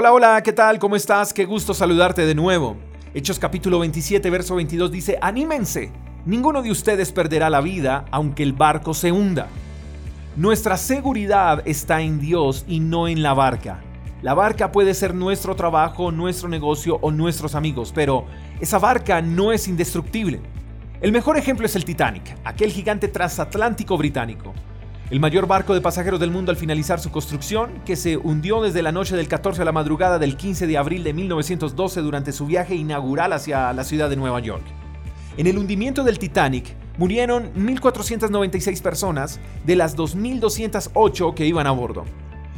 Hola, hola, ¿qué tal? ¿Cómo estás? Qué gusto saludarte de nuevo. Hechos capítulo 27, verso 22 dice, anímense, ninguno de ustedes perderá la vida aunque el barco se hunda. Nuestra seguridad está en Dios y no en la barca. La barca puede ser nuestro trabajo, nuestro negocio o nuestros amigos, pero esa barca no es indestructible. El mejor ejemplo es el Titanic, aquel gigante transatlántico británico el mayor barco de pasajeros del mundo al finalizar su construcción, que se hundió desde la noche del 14 a la madrugada del 15 de abril de 1912 durante su viaje inaugural hacia la ciudad de Nueva York. En el hundimiento del Titanic murieron 1.496 personas de las 2.208 que iban a bordo,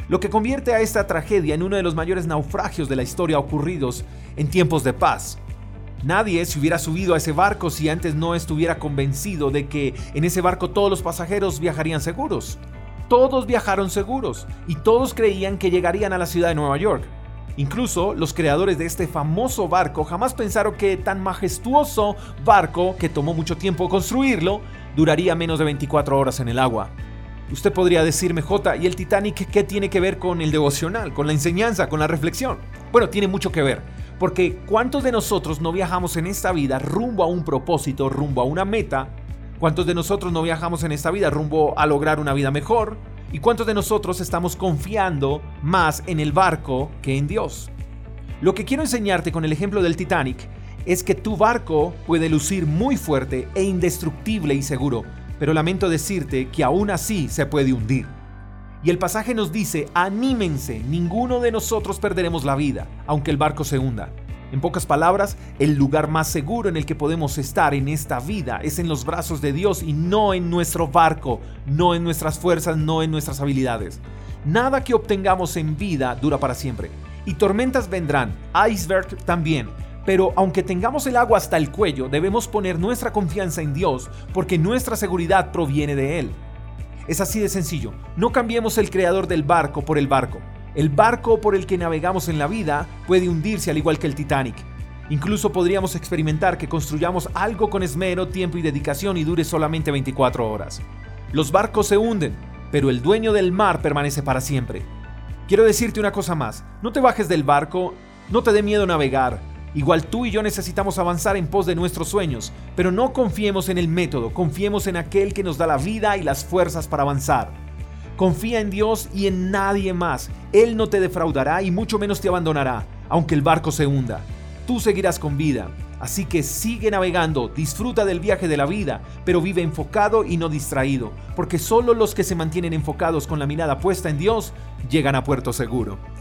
lo que convierte a esta tragedia en uno de los mayores naufragios de la historia ocurridos en tiempos de paz. Nadie se hubiera subido a ese barco si antes no estuviera convencido de que en ese barco todos los pasajeros viajarían seguros. Todos viajaron seguros y todos creían que llegarían a la ciudad de Nueva York. Incluso los creadores de este famoso barco jamás pensaron que tan majestuoso barco, que tomó mucho tiempo construirlo, duraría menos de 24 horas en el agua. Usted podría decirme, J, ¿y el Titanic qué tiene que ver con el devocional, con la enseñanza, con la reflexión? Bueno, tiene mucho que ver. Porque ¿cuántos de nosotros no viajamos en esta vida rumbo a un propósito, rumbo a una meta? ¿Cuántos de nosotros no viajamos en esta vida rumbo a lograr una vida mejor? ¿Y cuántos de nosotros estamos confiando más en el barco que en Dios? Lo que quiero enseñarte con el ejemplo del Titanic es que tu barco puede lucir muy fuerte e indestructible y seguro, pero lamento decirte que aún así se puede hundir. Y el pasaje nos dice, anímense, ninguno de nosotros perderemos la vida, aunque el barco se hunda. En pocas palabras, el lugar más seguro en el que podemos estar en esta vida es en los brazos de Dios y no en nuestro barco, no en nuestras fuerzas, no en nuestras habilidades. Nada que obtengamos en vida dura para siempre. Y tormentas vendrán, iceberg también. Pero aunque tengamos el agua hasta el cuello, debemos poner nuestra confianza en Dios porque nuestra seguridad proviene de Él. Es así de sencillo. No cambiemos el creador del barco por el barco. El barco por el que navegamos en la vida puede hundirse al igual que el Titanic. Incluso podríamos experimentar que construyamos algo con esmero, tiempo y dedicación y dure solamente 24 horas. Los barcos se hunden, pero el dueño del mar permanece para siempre. Quiero decirte una cosa más, no te bajes del barco, no te dé miedo navegar, Igual tú y yo necesitamos avanzar en pos de nuestros sueños, pero no confiemos en el método, confiemos en aquel que nos da la vida y las fuerzas para avanzar. Confía en Dios y en nadie más. Él no te defraudará y mucho menos te abandonará, aunque el barco se hunda. Tú seguirás con vida. Así que sigue navegando, disfruta del viaje de la vida, pero vive enfocado y no distraído, porque solo los que se mantienen enfocados con la mirada puesta en Dios llegan a puerto seguro.